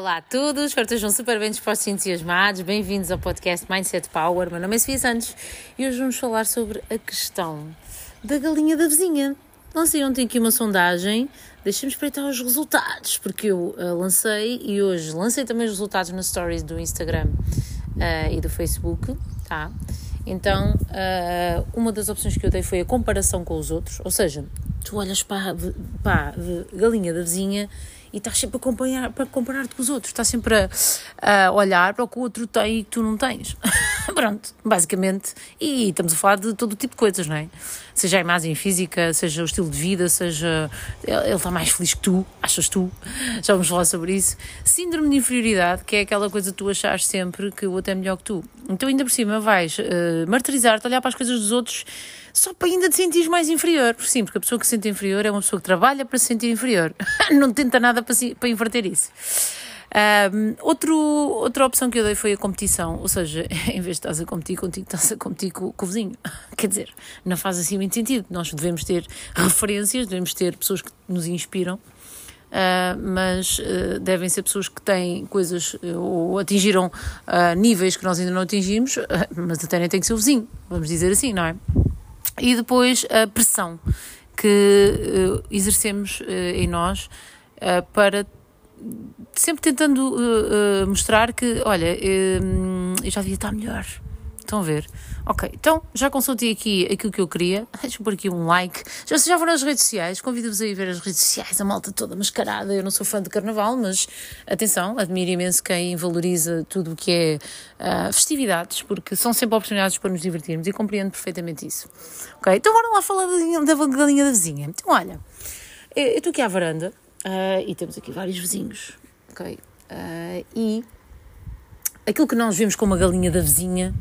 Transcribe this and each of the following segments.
Olá a todos, espero que estejam super bem dispostos e entusiasmados. Bem-vindos ao podcast Mindset Power. Meu nome é Sofia Santos e hoje vamos falar sobre a questão da galinha da vizinha. Lancei ontem aqui uma sondagem, deixem-me espreitar os resultados, porque eu uh, lancei e hoje lancei também os resultados nas stories do Instagram uh, e do Facebook, tá? Então, uh, uma das opções que eu dei foi a comparação com os outros, ou seja, tu olhas para, para a galinha da vizinha e estás sempre a comparar, para comparar-te com os outros, estás sempre a, a, olhar para o que o outro tem e que tu não tens. Pronto, basicamente. E estamos a falar de todo tipo de coisas, não é? Seja a imagem física, seja o estilo de vida, seja ele está mais feliz que tu, achas tu. Já vamos falar sobre isso. Síndrome de inferioridade, que é aquela coisa que tu achas sempre que o outro é melhor que tu. Então, ainda por cima, vais uh, martirizar-te, olhar para as coisas dos outros só para ainda te sentir mais inferior. Sim, porque a pessoa que se sente inferior é uma pessoa que trabalha para se sentir inferior. não tenta nada para, para inverter isso. Um, outro, outra opção que eu dei foi a competição, ou seja, em vez de estás a competir contigo, estás a competir com, com o vizinho. Quer dizer, não faz assim muito sentido. Nós devemos ter referências, devemos ter pessoas que nos inspiram, Uh, mas uh, devem ser pessoas que têm coisas uh, ou atingiram níveis que nós ainda não atingimos, mas até nem tem que ser o vizinho, vamos dizer assim, não é? E depois a pressão que exercemos em nós para sempre tentando mostrar que, olha, eu já devia estar melhor Estão a ver? Ok, então já consultei aqui aquilo que eu queria. Deixa pôr aqui um like. Já, já foram nas redes sociais? Convido-vos a ir ver as redes sociais, a malta toda mascarada. Eu não sou fã de carnaval, mas atenção, admiro imenso quem valoriza tudo o que é uh, festividades, porque são sempre oportunidades para nos divertirmos e compreendo perfeitamente isso. Ok, então bora lá falar da, da galinha da vizinha. Então, olha, eu estou aqui à varanda uh, e temos aqui vários vizinhos. Ok, uh, e aquilo que nós vemos como a galinha da vizinha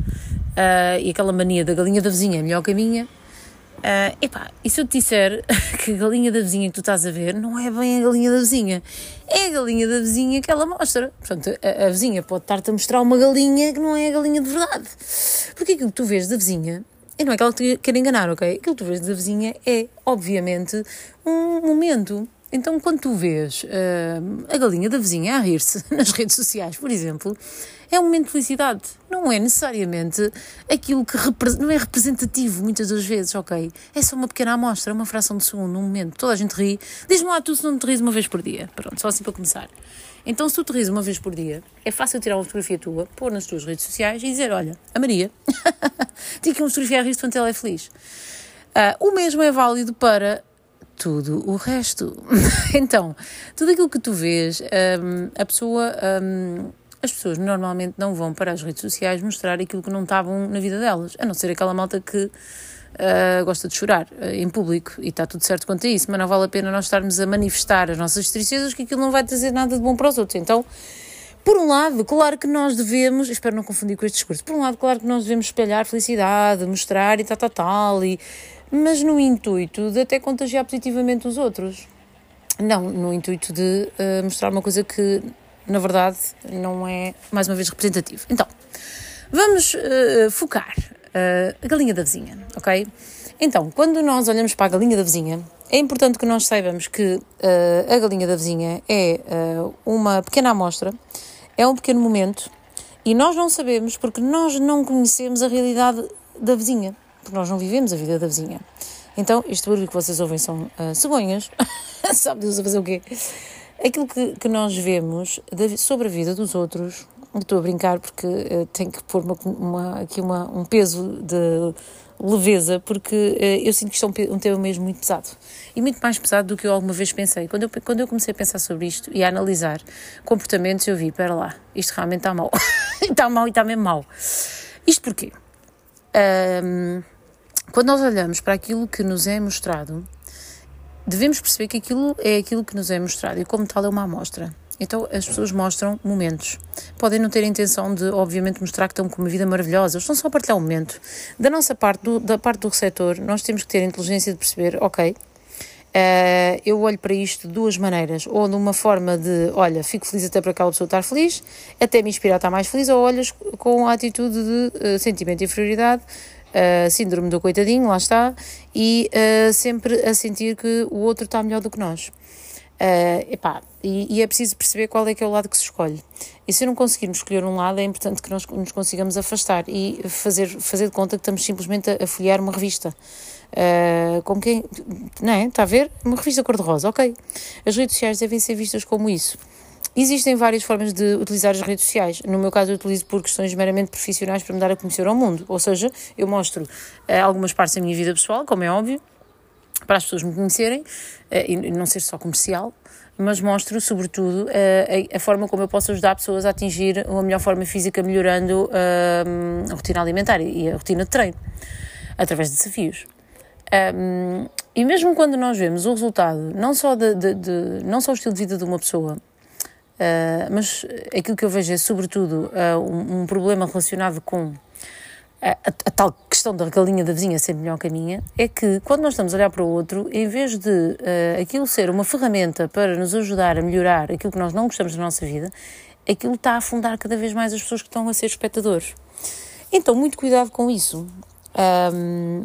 uh, e aquela mania da galinha da vizinha é melhor que a minha. Uh, epá, e se eu te disser que a galinha da vizinha que tu estás a ver não é bem a galinha da vizinha, é a galinha da vizinha que ela mostra. Portanto, a, a vizinha pode estar-te a mostrar uma galinha que não é a galinha de verdade. Porque aquilo que tu vês da vizinha, e não é que ela te quer enganar, ok? Aquilo que tu vês da vizinha é, obviamente, um momento. Então, quando tu vês uh, a galinha da vizinha a rir-se nas redes sociais, por exemplo, é um momento de felicidade. Não é necessariamente aquilo que não é representativo muitas das vezes, ok? É só uma pequena amostra, uma fração de segundo, um momento. Toda a gente ri. Diz-me lá tu se não te rires uma vez por dia. Pronto, só assim para começar. Então, se tu te rires uma vez por dia, é fácil tirar uma fotografia tua, pôr nas tuas redes sociais e dizer: Olha, a Maria, tinha que uma fotografia a rir-se quando ela é feliz. Uh, o mesmo é válido para tudo o resto. então, tudo aquilo que tu vês, um, a pessoa um, as pessoas normalmente não vão para as redes sociais mostrar aquilo que não estavam na vida delas, a não ser aquela malta que uh, gosta de chorar uh, em público e está tudo certo quanto a isso, mas não vale a pena nós estarmos a manifestar as nossas tristezas que aquilo não vai trazer nada de bom para os outros. Então, por um lado, claro que nós devemos, espero não confundir com este discurso, por um lado, claro que nós devemos espalhar felicidade, mostrar e tal, tal, tal, e, mas no intuito de até contagiar positivamente os outros. Não, no intuito de uh, mostrar uma coisa que na verdade, não é, mais uma vez, representativo. Então, vamos uh, focar uh, a galinha da vizinha, ok? Então, quando nós olhamos para a galinha da vizinha, é importante que nós saibamos que uh, a galinha da vizinha é uma pequena amostra, é um pequeno momento, e nós não sabemos porque nós não conhecemos a realidade da vizinha, porque nós não vivemos a vida da vizinha. Então, este barulho que vocês ouvem são uh, cegonhas, sabe Deus a fazer o quê? aquilo que, que nós vemos sobre a vida dos outros, estou a brincar porque uh, tenho que pôr uma, uma, aqui uma, um peso de leveza, porque uh, eu sinto que isto é um, um, tema mesmo muito pesado. E muito mais pesado do que eu alguma vez pensei. Quando eu, quando eu comecei a pensar sobre isto e a analisar comportamentos, eu vi, espera lá, isto realmente está mal. está mal e está mesmo mal. Isto porquê? Um, quando nós olhamos para aquilo que nos é mostrado, devemos perceber que aquilo é aquilo que nos é mostrado e, como tal, é uma amostra. Então, as pessoas mostram momentos. Podem não ter a intenção de, obviamente, mostrar que estão com uma vida maravilhosa, eles estão só a partilhar um momento. Da nossa parte, do, da parte do receptor, nós temos que ter a inteligência de perceber, ok, Uh, eu olho para isto de duas maneiras, ou de uma forma de, olha, fico feliz até para aquela pessoa estar feliz, até me inspirar a estar mais feliz, ou olhas com a atitude de uh, sentimento de inferioridade, uh, síndrome do coitadinho, lá está, e sempre a sentir que o outro está melhor do que nós. Uh, epá, e, e, é preciso perceber qual é que é o lado que se escolhe. E se não conseguirmos escolher um lado, é importante que nós nos consigamos afastar e fazer, fazer de conta que estamos simplesmente a, a folhear uma revista. Uh, quem. Não é? Está a ver? Uma revista cor-de-rosa, ok. As redes sociais devem ser vistas como isso. Existem várias formas de utilizar as redes sociais. No meu caso, eu utilizo por questões meramente profissionais para me dar a conhecer ao mundo. Ou seja, eu mostro uh, algumas partes da minha vida pessoal, como é óbvio, para as pessoas me conhecerem, uh, e não ser só comercial, mas mostro, sobretudo, uh, a, a, forma como eu posso ajudar pessoas a atingir uma melhor forma física, melhorando a rotina alimentar e a rotina de treino, através de desafios. Um, e mesmo quando nós vemos o resultado, não só, de, de, de, não só o estilo de vida de uma pessoa, Uh, mas aquilo que eu vejo é, sobretudo, uh, um, um, problema relacionado com a, a, a, tal questão da galinha da vizinha ser melhor que a minha, é que quando nós estamos a olhar para o outro, em vez de uh, aquilo ser uma ferramenta para nos ajudar a melhorar aquilo que nós não gostamos da nossa vida, aquilo está a afundar cada vez mais as pessoas que estão a ser espectadores. Então, muito cuidado com isso. Um,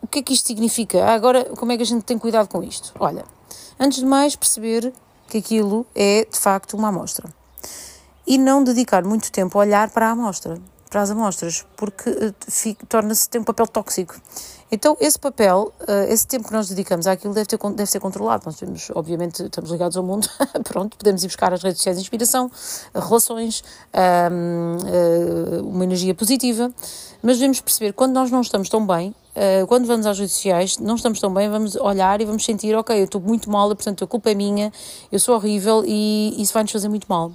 o que é que isto significa? Ah, agora, como é que a gente tem cuidado com isto? Olha, antes de mais, perceber que aquilo é de facto uma amostra. E não dedicar muito tempo a olhar para a amostra, para as amostras, porque uh, torna-se tem um papel tóxico. Então, esse papel, uh, esse tempo que nós dedicamos àquilo deve, ter, deve ser controlado. Nós temos, obviamente, estamos ligados ao mundo, pronto, podemos ir buscar as redes sociais de inspiração, relações, uh, uma energia positiva, mas devemos perceber quando nós não estamos tão bem, quando vamos às redes sociais, não estamos tão bem, vamos olhar e vamos sentir, ok, eu estou muito mal, portanto a culpa é minha, eu sou horrível e isso vai nos fazer muito mal.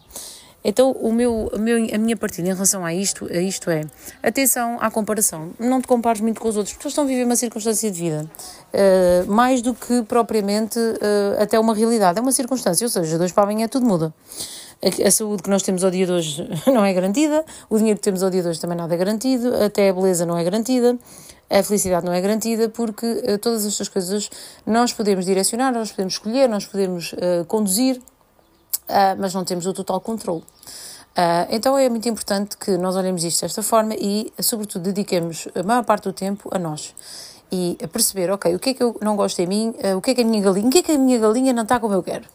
Então, o meu, o meu, a minha partida em relação a isto, a isto é atenção à comparação. Não te compares muito com os outros, porque eles estão a viver uma circunstância de vida, uh, mais do que propriamente uh, até uma realidade. É uma circunstância, ou seja, dois para amanhã tudo muda. A, a, saúde que nós temos ao dia de hoje não é garantida, o dinheiro que temos ao dia de hoje também nada é garantido, até a beleza não é garantida, a felicidade não é garantida, porque uh, todas estas coisas nós podemos direcionar, nós podemos escolher, nós podemos conduzir uh, mas não temos o total controle. Uh, então é muito importante que nós olhemos isto desta forma e, sobretudo, dediquemos a maior parte do tempo a nós e a perceber, ok, o que é que eu não gosto em mim, uh, o que é que a minha galinha, o que é que a minha galinha não está como eu quero.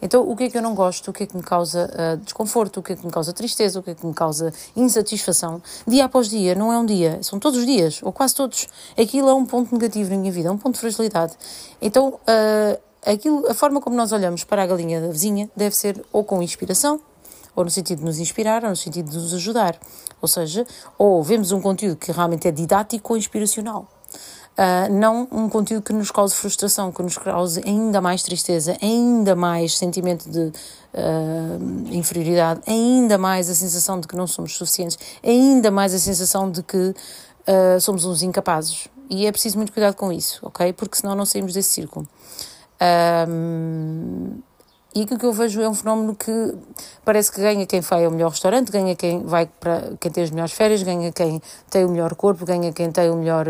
Então, o que é que eu não gosto, o que é que me causa uh, desconforto, o que é que me causa tristeza, o que é que me causa insatisfação, dia após dia, não é um dia, são todos os dias, ou quase todos. Aquilo é um ponto negativo na minha vida, é um ponto de fragilidade. Então, uh, aquilo, a forma como nós olhamos para a galinha da vizinha deve ser ou com inspiração, ou no sentido de nos inspirar, ou no sentido de nos ajudar. Ou seja, ou vemos um conteúdo que realmente é didático ou inspiracional. Uh, não um conteúdo que nos cause frustração, que nos cause ainda mais tristeza, ainda mais sentimento de uh, inferioridade, ainda mais a sensação de que não somos suficientes, ainda mais a sensação de que uh, somos uns incapazes. E é preciso muito cuidado com isso, ok? Porque senão não saímos desse círculo. E aquilo que eu vejo é um fenómeno que parece que ganha quem vai ao melhor restaurante, ganha quem vai para quem tem as melhores férias, ganha quem tem o melhor corpo, ganha quem tem o melhor.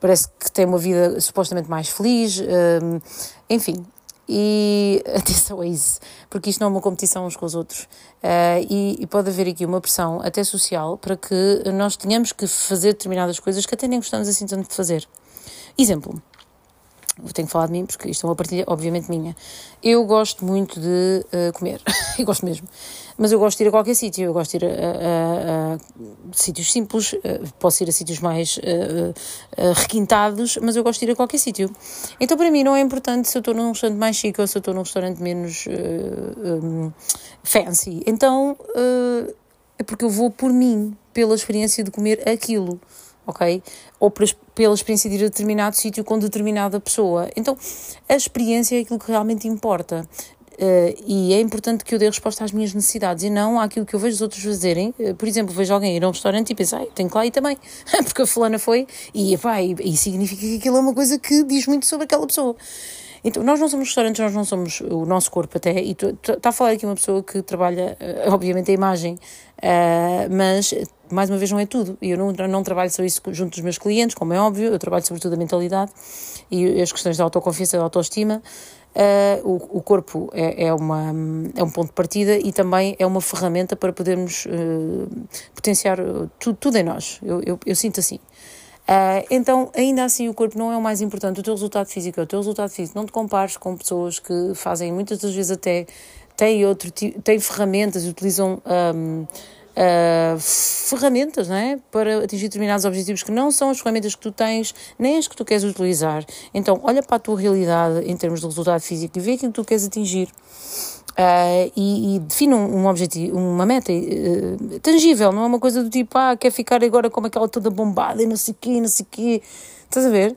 parece que tem uma vida supostamente mais feliz, enfim. E atenção a isso, porque isto não é uma competição uns com os outros. Uh, e, e, pode haver aqui uma pressão, até social, para que nós tenhamos que fazer determinadas coisas que até nem gostamos assim tanto de fazer. Exemplo tenho que falar de mim porque isto é uma partilha, obviamente, minha. Eu gosto muito de uh, comer, eu gosto mesmo, mas eu gosto de ir a qualquer sítio, eu gosto de ir a, a, a sítios simples, uh, posso ir a sítios mais uh, requintados, mas eu gosto de ir a qualquer sítio. Então, para mim, não é importante se eu estou num restaurante mais chique ou se eu estou num restaurante menos um, fancy. Então, é porque eu vou por mim, pela experiência de comer aquilo ok? Ou pela experiência de ir a determinado sítio com determinada pessoa. Então, a experiência é aquilo que realmente importa. Uh, e é importante que eu dê resposta às minhas necessidades e não àquilo que eu vejo os outros fazerem. Uh, por exemplo, vejo alguém ir a um restaurante e penso, ah, tenho que lá ir também, porque a fulana foi, e, e, e significa que aquilo é uma coisa que diz muito sobre aquela pessoa. Então, nós não somos restaurantes, nós não somos o nosso corpo até, e está a falar aqui uma pessoa que trabalha, uh, obviamente, a imagem, mas mais uma vez, não é tudo. Eu não, não trabalho só isso junto dos meus clientes, como é óbvio, eu trabalho sobretudo a mentalidade e as questões da autoconfiança da autoestima. Uh, o, o, corpo é, é, uma, é um ponto de partida e também é uma ferramenta para podermos uh, potenciar tudo, tudo em nós. Eu, eu, eu, sinto assim. Uh, então, ainda assim, o corpo não é o mais importante, o teu resultado físico é o teu resultado físico. Não te compares com pessoas que fazem muitas das vezes até têm, outro, têm ferramentas, utilizam um, uh, ah, ferramentas não é? para atingir determinados objetivos que não são as ferramentas que tu tens, nem as que tu queres utilizar. Então, olha para a tua realidade em termos de resultado físico e vê aquilo que tu queres atingir. Uh, e, e define um, um, objetivo, uma meta uh, tangível, não é uma coisa do tipo, ah, quer ficar agora como aquela toda bombada e não sei o quê, não sei o quê. Estás a ver?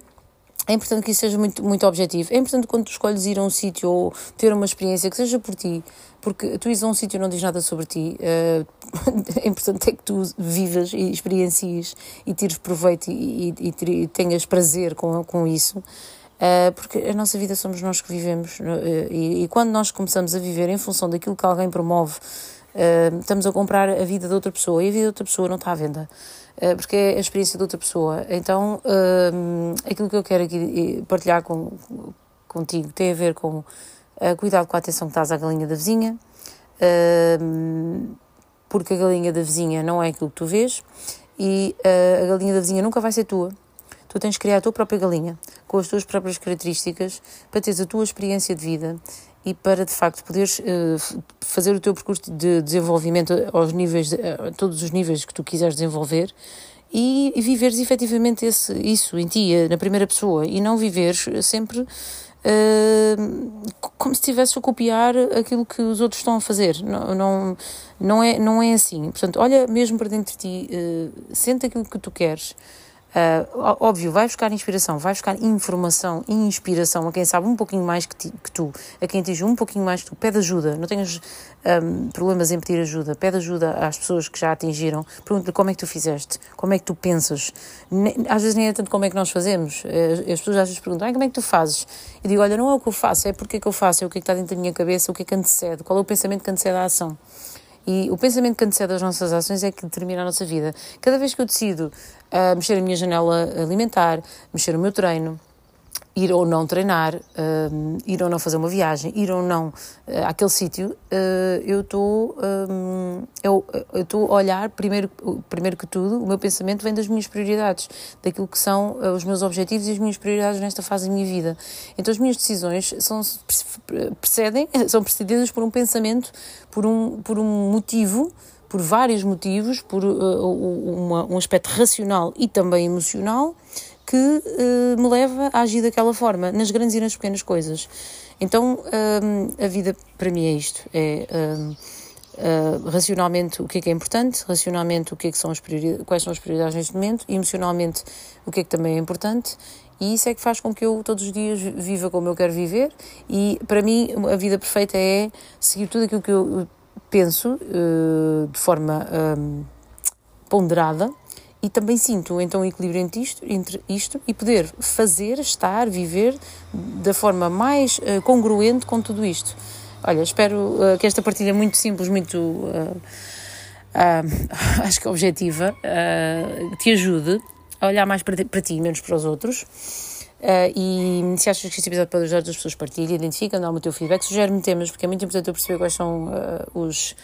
É importante que isso seja muito, muito objetivo. É importante quando tu escolhes ir a um sítio ou ter uma experiência que seja por ti, porque tu ires a um sítio não diz nada sobre ti. Uh, é importante é que tu vivas e experiencies e tires proveito e, e, e tenhas prazer com, com isso. Uh, porque a nossa vida somos nós que vivemos uh, e, quando nós começamos a viver em função daquilo que alguém promove, uh, estamos a comprar a vida de outra pessoa e a vida de outra pessoa não está à venda, porque é a experiência de outra pessoa. Então, aquilo que eu quero aqui partilhar com, contigo tem a ver com cuidado com a atenção que estás à galinha da vizinha, porque a galinha da vizinha não é aquilo que tu vês e a galinha da vizinha nunca vai ser tua Tu tens de criar a tua própria galinha, com as tuas próprias características, para teres a tua experiência de vida e para de facto poderes uh, fazer o teu percurso de desenvolvimento aos níveis, a todos os níveis que tu quiseres desenvolver e, viveres efetivamente esse, isso em ti, eh, na primeira pessoa, e não viveres sempre. Uh, como se estivesses a copiar aquilo que os outros estão a fazer. Não, não, não, é, não é assim. Portanto, olha mesmo para dentro de ti, uh, sente aquilo que tu queres. Uh, óbvio, vai buscar inspiração, vai buscar informação e inspiração a quem sabe um pouquinho mais que, ti, que tu, a quem atinge um pouquinho mais que tu. Pede ajuda, não tenhas um, problemas em pedir ajuda. Pede ajuda às pessoas que já atingiram. Pergunta-lhe como é que tu fizeste, como é que tu pensas. Às vezes nem é tanto como é que nós fazemos. Eh, as pessoas às vezes perguntam, ah, como é que tu fazes? E digo, olha, não é o que eu faço, é porque é que eu faço, é o que é que está dentro da minha cabeça, o que é que antecede, qual é o pensamento que antecede a ação. E o pensamento que antecede as nossas ações é que determina a nossa vida. Cada vez que eu decido uh, mexer a minha janela alimentar, mexer o meu treino, ir ou não treinar, uh, ir ou não fazer uma viagem, ir ou não uh, àquele sítio, uh, eu estou eu estou a olhar primeiro primeiro que tudo o meu pensamento vem das minhas prioridades, daquilo que são os meus objetivos e as minhas prioridades nesta fase da minha vida. Então as minhas decisões são precedem são precedidas por um pensamento, por um por um motivo por vários motivos, por uma, um aspecto racional e também emocional, que uh, me leva a agir daquela forma, nas grandes e nas pequenas coisas. Então, uh, a vida para mim é isto: é uh, racionalmente o que é que é importante, racionalmente o que é que são as quais são as prioridades neste momento, emocionalmente o que é que também é importante. E isso é que faz com que eu todos os dias viva como eu quero viver. E para mim, a vida perfeita é seguir tudo aquilo que eu penso de forma ponderada e também sinto então um equilíbrio entre isto, entre isto e poder fazer, estar, viver da forma mais uh, congruente com tudo isto. Olha, espero uh, que esta partilha muito simples, muito uh, acho que objetiva, te ajude a olhar mais para ti, para ti menos para os outros. e se achas que este episódio pode ajudar as pessoas, partilha, identifica, dá-me o teu feedback, sugere-me temas, porque é muito importante eu perceber quais são os,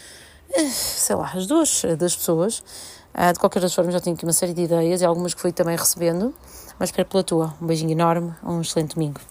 sei lá, as duas das pessoas ah, de qualquer das formas, já tenho aqui uma série de ideias e algumas que fui também recebendo, mas espero pela tua. Um beijinho enorme, um excelente domingo.